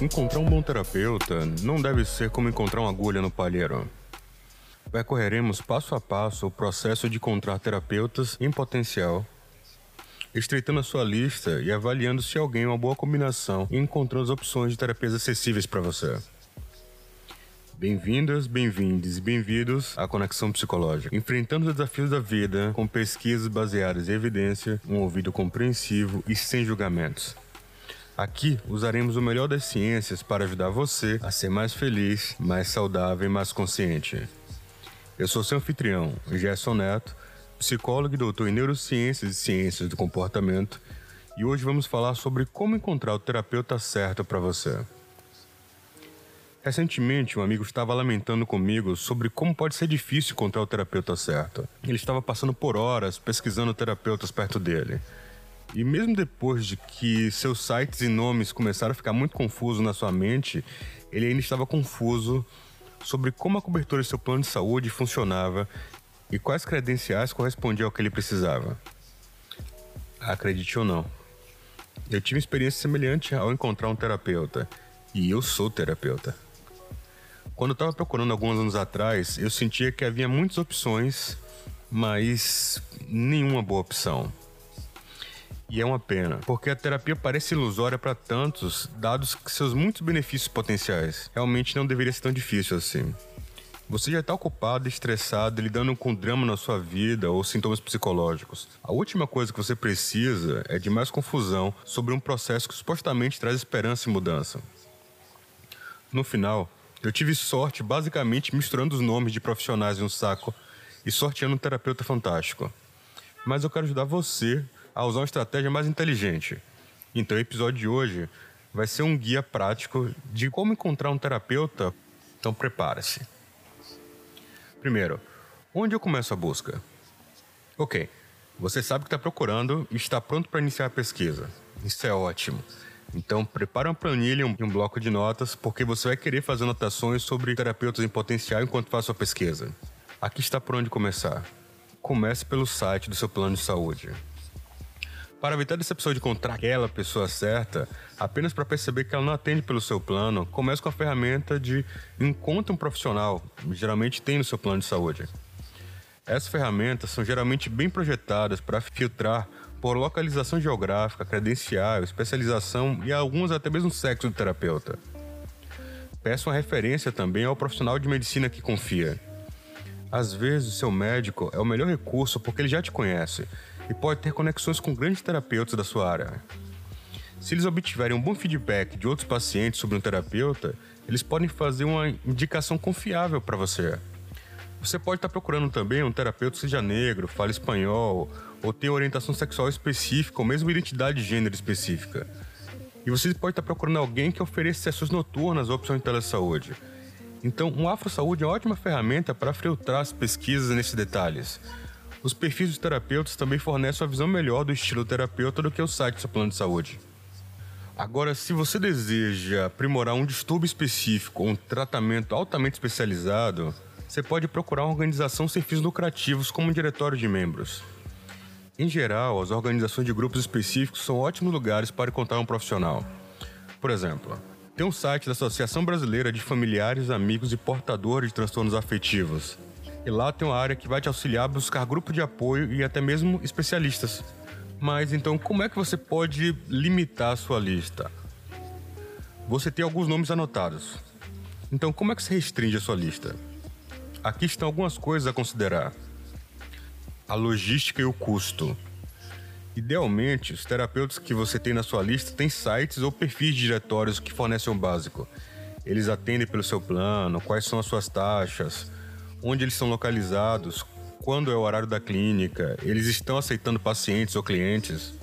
Encontrar um bom terapeuta não deve ser como encontrar uma agulha no palheiro. Percorreremos passo a passo o processo de encontrar terapeutas em potencial, estreitando a sua lista e avaliando se alguém é uma boa combinação e encontrando as opções de terapias acessíveis para você. Bem-vindas, bem-vindos e bem-vindos à Conexão Psicológica. Enfrentando os desafios da vida com pesquisas baseadas em evidência, um ouvido compreensivo e sem julgamentos. Aqui usaremos o melhor das ciências para ajudar você a ser mais feliz, mais saudável e mais consciente. Eu sou seu anfitrião, Gerson Neto, psicólogo e doutor em neurociências e ciências do comportamento, e hoje vamos falar sobre como encontrar o terapeuta certo para você. Recentemente, um amigo estava lamentando comigo sobre como pode ser difícil encontrar o terapeuta certo. Ele estava passando por horas pesquisando terapeutas perto dele. E mesmo depois de que seus sites e nomes começaram a ficar muito confusos na sua mente, ele ainda estava confuso sobre como a cobertura de seu plano de saúde funcionava e quais credenciais correspondiam ao que ele precisava. Acredite ou não, eu tive uma experiência semelhante ao encontrar um terapeuta, e eu sou terapeuta. Quando eu estava procurando alguns anos atrás, eu sentia que havia muitas opções, mas nenhuma boa opção. E é uma pena, porque a terapia parece ilusória para tantos, dados seus muitos benefícios potenciais. Realmente não deveria ser tão difícil assim. Você já está ocupado, estressado, lidando com drama na sua vida ou sintomas psicológicos. A última coisa que você precisa é de mais confusão sobre um processo que supostamente traz esperança e mudança. No final, eu tive sorte basicamente misturando os nomes de profissionais em um saco e sorteando um terapeuta fantástico. Mas eu quero ajudar você a usar uma estratégia mais inteligente. Então, o episódio de hoje vai ser um guia prático de como encontrar um terapeuta. Então, prepare-se. Primeiro, onde eu começo a busca? Ok, você sabe que está procurando e está pronto para iniciar a pesquisa. Isso é ótimo. Então, prepare uma planilha e um bloco de notas, porque você vai querer fazer anotações sobre terapeutas em potencial enquanto faz sua pesquisa. Aqui está por onde começar. Comece pelo site do seu plano de saúde. Para evitar decepção de encontrar aquela pessoa certa, apenas para perceber que ela não atende pelo seu plano, comece com a ferramenta de encontre um profissional, geralmente tem no seu plano de saúde. Essas ferramentas são geralmente bem projetadas para filtrar por localização geográfica, credencial, especialização e algumas até mesmo sexo do terapeuta. Peça uma referência também ao profissional de medicina que confia. Às vezes, o seu médico é o melhor recurso porque ele já te conhece e pode ter conexões com grandes terapeutas da sua área. Se eles obtiverem um bom feedback de outros pacientes sobre um terapeuta, eles podem fazer uma indicação confiável para você. Você pode estar procurando também um terapeuta seja negro, fale espanhol, ou tenha orientação sexual específica, ou mesmo identidade de gênero específica. E você pode estar procurando alguém que ofereça sessões noturnas ou opções de telesaúde. Então, um Afro Saúde é uma ótima ferramenta para filtrar as pesquisas nesses detalhes. Os perfis dos terapeutas também fornecem uma visão melhor do estilo terapeuta do que o site do seu plano de saúde. Agora, se você deseja aprimorar um distúrbio específico ou um tratamento altamente especializado, você pode procurar uma organização sem fins lucrativos como um diretório de membros. Em geral, as organizações de grupos específicos são ótimos lugares para encontrar um profissional. Por exemplo, tem um site da Associação Brasileira de Familiares, Amigos e Portadores de Transtornos Afetivos, e lá tem uma área que vai te auxiliar a buscar grupo de apoio e até mesmo especialistas. Mas então, como é que você pode limitar a sua lista? Você tem alguns nomes anotados. Então, como é que você restringe a sua lista? Aqui estão algumas coisas a considerar: a logística e o custo. Idealmente, os terapeutas que você tem na sua lista têm sites ou perfis de diretórios que fornecem o básico. Eles atendem pelo seu plano, quais são as suas taxas, onde eles são localizados, quando é o horário da clínica, eles estão aceitando pacientes ou clientes.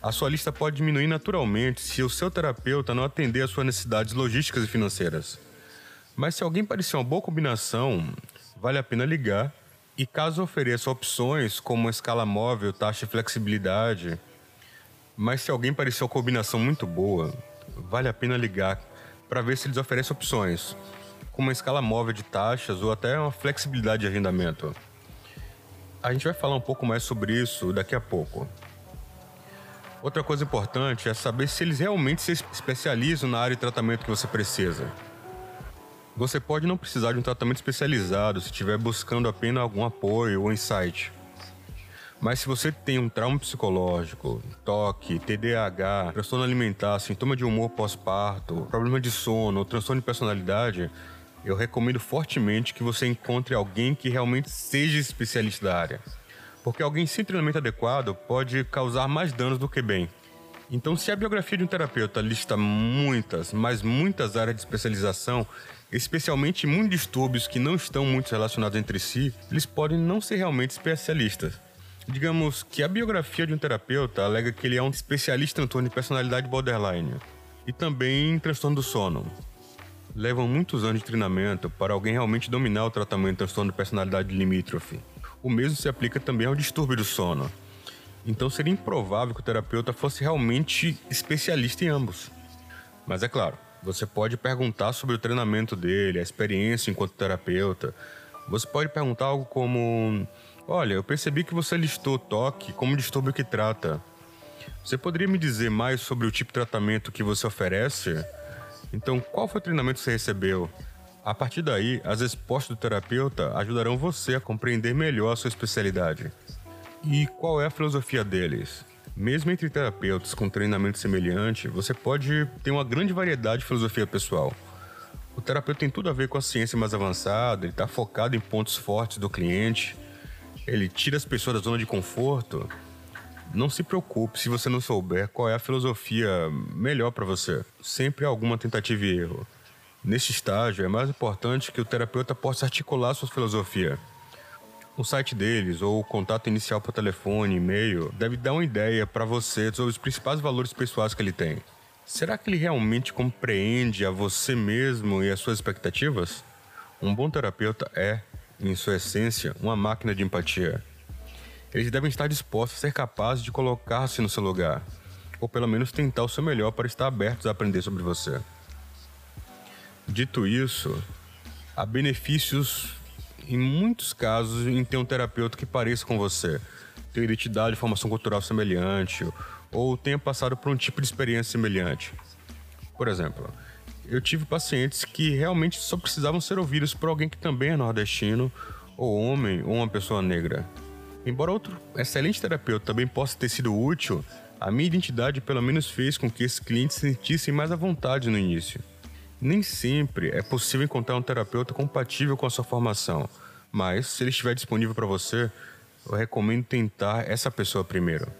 A sua lista pode diminuir naturalmente se o seu terapeuta não atender às suas necessidades logísticas e financeiras. Mas se alguém parecer uma boa combinação, vale a pena ligar. E caso ofereça opções como escala móvel, taxa e flexibilidade, mas se alguém parecer uma combinação muito boa, vale a pena ligar para ver se eles oferecem opções como uma escala móvel de taxas ou até uma flexibilidade de agendamento. A gente vai falar um pouco mais sobre isso daqui a pouco. Outra coisa importante é saber se eles realmente se especializam na área de tratamento que você precisa. Você pode não precisar de um tratamento especializado se estiver buscando apenas algum apoio ou insight. Mas se você tem um trauma psicológico, toque, TDAH, transtorno alimentar, sintoma de humor pós-parto, problema de sono ou transtorno de personalidade, eu recomendo fortemente que você encontre alguém que realmente seja especialista da área. Porque alguém sem treinamento adequado pode causar mais danos do que bem. Então, se a biografia de um terapeuta lista muitas, mas muitas áreas de especialização, especialmente muitos distúrbios que não estão muito relacionados entre si, eles podem não ser realmente especialistas. Digamos que a biografia de um terapeuta alega que ele é um especialista em transtorno de personalidade borderline e também em transtorno do sono levam muitos anos de treinamento para alguém realmente dominar o tratamento de transtorno de personalidade limítrofe. O mesmo se aplica também ao distúrbio do sono. Então seria improvável que o terapeuta fosse realmente especialista em ambos. Mas é claro, você pode perguntar sobre o treinamento dele, a experiência enquanto terapeuta. Você pode perguntar algo como: Olha, eu percebi que você listou toque como distúrbio que trata. Você poderia me dizer mais sobre o tipo de tratamento que você oferece? Então, qual foi o treinamento que você recebeu? A partir daí, as respostas do terapeuta ajudarão você a compreender melhor a sua especialidade. E qual é a filosofia deles? Mesmo entre terapeutas com treinamento semelhante, você pode ter uma grande variedade de filosofia pessoal. O terapeuta tem tudo a ver com a ciência mais avançada, ele está focado em pontos fortes do cliente, ele tira as pessoas da zona de conforto não se preocupe se você não souber qual é a filosofia melhor para você. Sempre há alguma tentativa e erro. Neste estágio, é mais importante que o terapeuta possa articular sua filosofia. O site deles ou o contato inicial por telefone, e-mail, deve dar uma ideia para você sobre os principais valores pessoais que ele tem. Será que ele realmente compreende a você mesmo e as suas expectativas? Um bom terapeuta é, em sua essência, uma máquina de empatia. Eles devem estar dispostos a ser capazes de colocar-se no seu lugar, ou pelo menos tentar o seu melhor para estar abertos a aprender sobre você. Dito isso, há benefícios em muitos casos em ter um terapeuta que pareça com você, ter identidade formação cultural semelhante, ou tenha passado por um tipo de experiência semelhante. Por exemplo, eu tive pacientes que realmente só precisavam ser ouvidos por alguém que também é nordestino, ou homem, ou uma pessoa negra. Embora outro excelente terapeuta também possa ter sido útil, a minha identidade pelo menos fez com que esses clientes se sentissem mais à vontade no início. Nem sempre é possível encontrar um terapeuta compatível com a sua formação, mas se ele estiver disponível para você, eu recomendo tentar essa pessoa primeiro.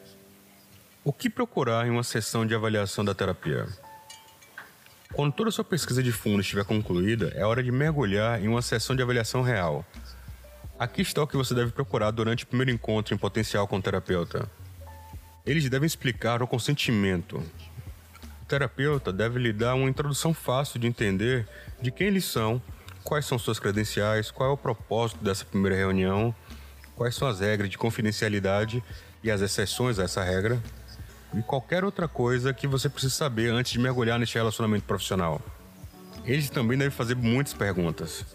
O que procurar em uma sessão de avaliação da terapia? Quando toda a sua pesquisa de fundo estiver concluída, é hora de mergulhar em uma sessão de avaliação real. Aqui está o que você deve procurar durante o primeiro encontro em potencial com o terapeuta. Eles devem explicar o consentimento. O terapeuta deve lhe dar uma introdução fácil de entender de quem eles são, quais são suas credenciais, qual é o propósito dessa primeira reunião, quais são as regras de confidencialidade e as exceções a essa regra, e qualquer outra coisa que você precise saber antes de mergulhar neste relacionamento profissional. Eles também devem fazer muitas perguntas.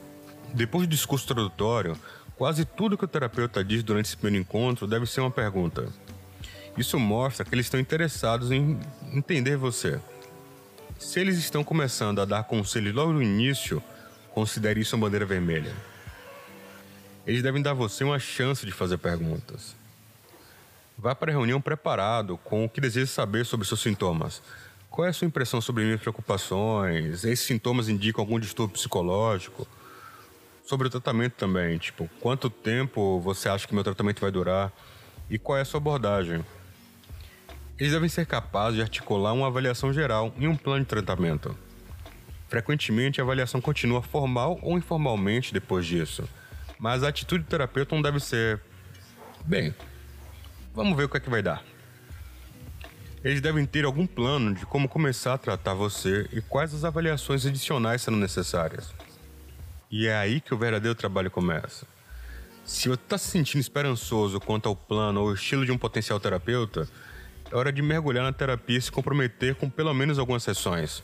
Depois do discurso introdutório, Quase tudo que o terapeuta diz durante esse primeiro encontro deve ser uma pergunta. Isso mostra que eles estão interessados em entender você. Se eles estão começando a dar conselhos logo no início, considere isso uma bandeira vermelha. Eles devem dar você uma chance de fazer perguntas. Vá para a reunião preparado com o que deseja saber sobre seus sintomas. Qual é a sua impressão sobre minhas preocupações? Esses sintomas indicam algum distúrbio psicológico? sobre o tratamento também, tipo, quanto tempo você acha que meu tratamento vai durar e qual é a sua abordagem. Eles devem ser capazes de articular uma avaliação geral e um plano de tratamento. Frequentemente, a avaliação continua formal ou informalmente depois disso, mas a atitude do terapeuta não deve ser. Bem, vamos ver o que é que vai dar. Eles devem ter algum plano de como começar a tratar você e quais as avaliações adicionais serão necessárias. E é aí que o verdadeiro trabalho começa. Se você está se sentindo esperançoso quanto ao plano ou estilo de um potencial terapeuta, é hora de mergulhar na terapia e se comprometer com pelo menos algumas sessões.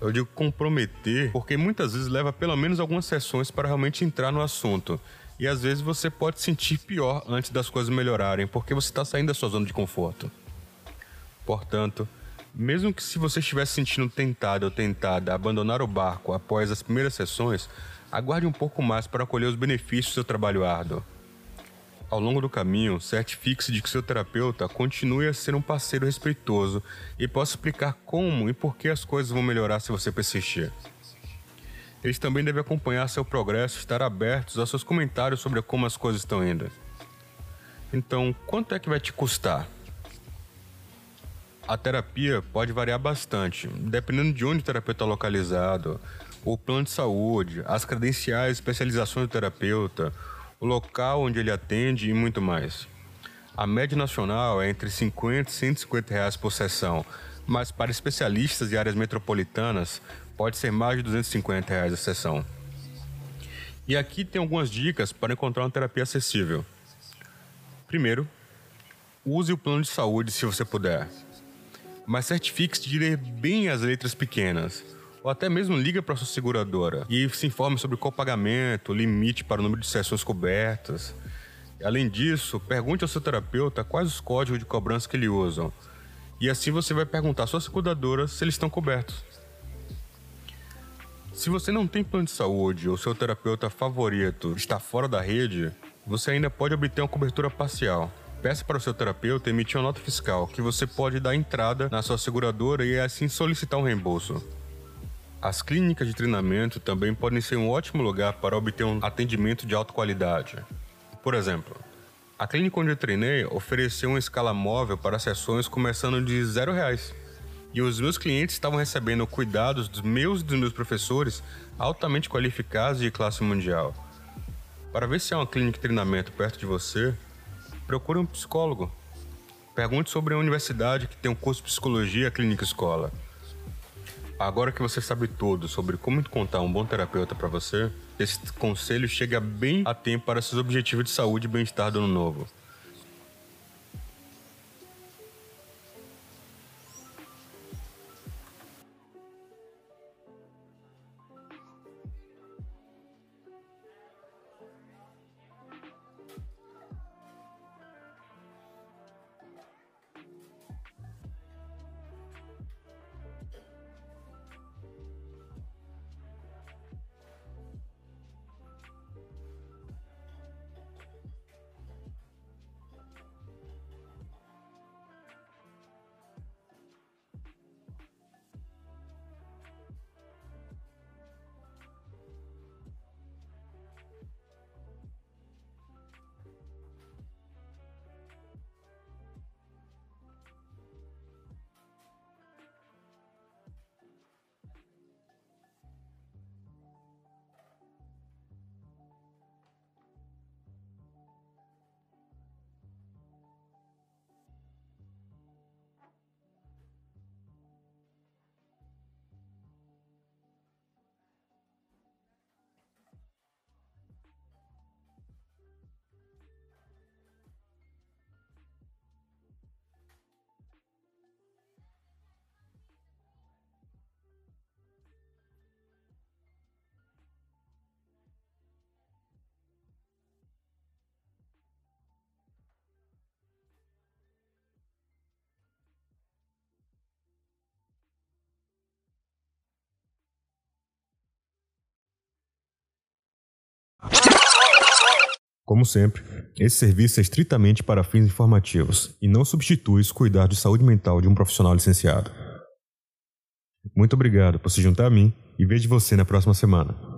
Eu digo comprometer porque muitas vezes leva pelo menos algumas sessões para realmente entrar no assunto. E às vezes você pode sentir pior antes das coisas melhorarem, porque você está saindo da sua zona de conforto. Portanto, mesmo que se você estiver se sentindo tentado ou tentada a abandonar o barco após as primeiras sessões, aguarde um pouco mais para colher os benefícios do seu trabalho árduo. Ao longo do caminho, certifique-se de que seu terapeuta continue a ser um parceiro respeitoso e possa explicar como e por que as coisas vão melhorar se você persistir. Eles também devem acompanhar seu progresso e estar abertos aos seus comentários sobre como as coisas estão indo. Então, quanto é que vai te custar? A terapia pode variar bastante, dependendo de onde o terapeuta está localizado, o plano de saúde, as credenciais e especializações do terapeuta, o local onde ele atende e muito mais. A média nacional é entre 50 e 150 reais por sessão, mas para especialistas de áreas metropolitanas pode ser mais de 250 reais a sessão. E aqui tem algumas dicas para encontrar uma terapia acessível. Primeiro, use o plano de saúde se você puder, mas certifique-se de ler bem as letras pequenas ou até mesmo liga para sua seguradora e se informe sobre qual pagamento, limite para o número de sessões cobertas. Além disso, pergunte ao seu terapeuta quais os códigos de cobrança que ele usam. E assim você vai perguntar à sua seguradora se eles estão cobertos. Se você não tem plano de saúde ou seu terapeuta favorito está fora da rede, você ainda pode obter uma cobertura parcial. Peça para o seu terapeuta emitir uma nota fiscal que você pode dar entrada na sua seguradora e assim solicitar um reembolso. As clínicas de treinamento também podem ser um ótimo lugar para obter um atendimento de alta qualidade. Por exemplo, a clínica onde eu treinei ofereceu uma escala móvel para sessões começando de zero reais. E os meus clientes estavam recebendo cuidados dos meus e dos meus professores altamente qualificados de classe mundial. Para ver se há uma clínica de treinamento perto de você, procure um psicólogo. Pergunte sobre a universidade que tem um curso de psicologia clínica escola. Agora que você sabe tudo sobre como encontrar um bom terapeuta para você, esse conselho chega bem a tempo para seus objetivos de saúde e bem-estar do ano novo. Como sempre, esse serviço é estritamente para fins informativos e não substitui os cuidados de saúde mental de um profissional licenciado. Muito obrigado por se juntar a mim e vejo você na próxima semana.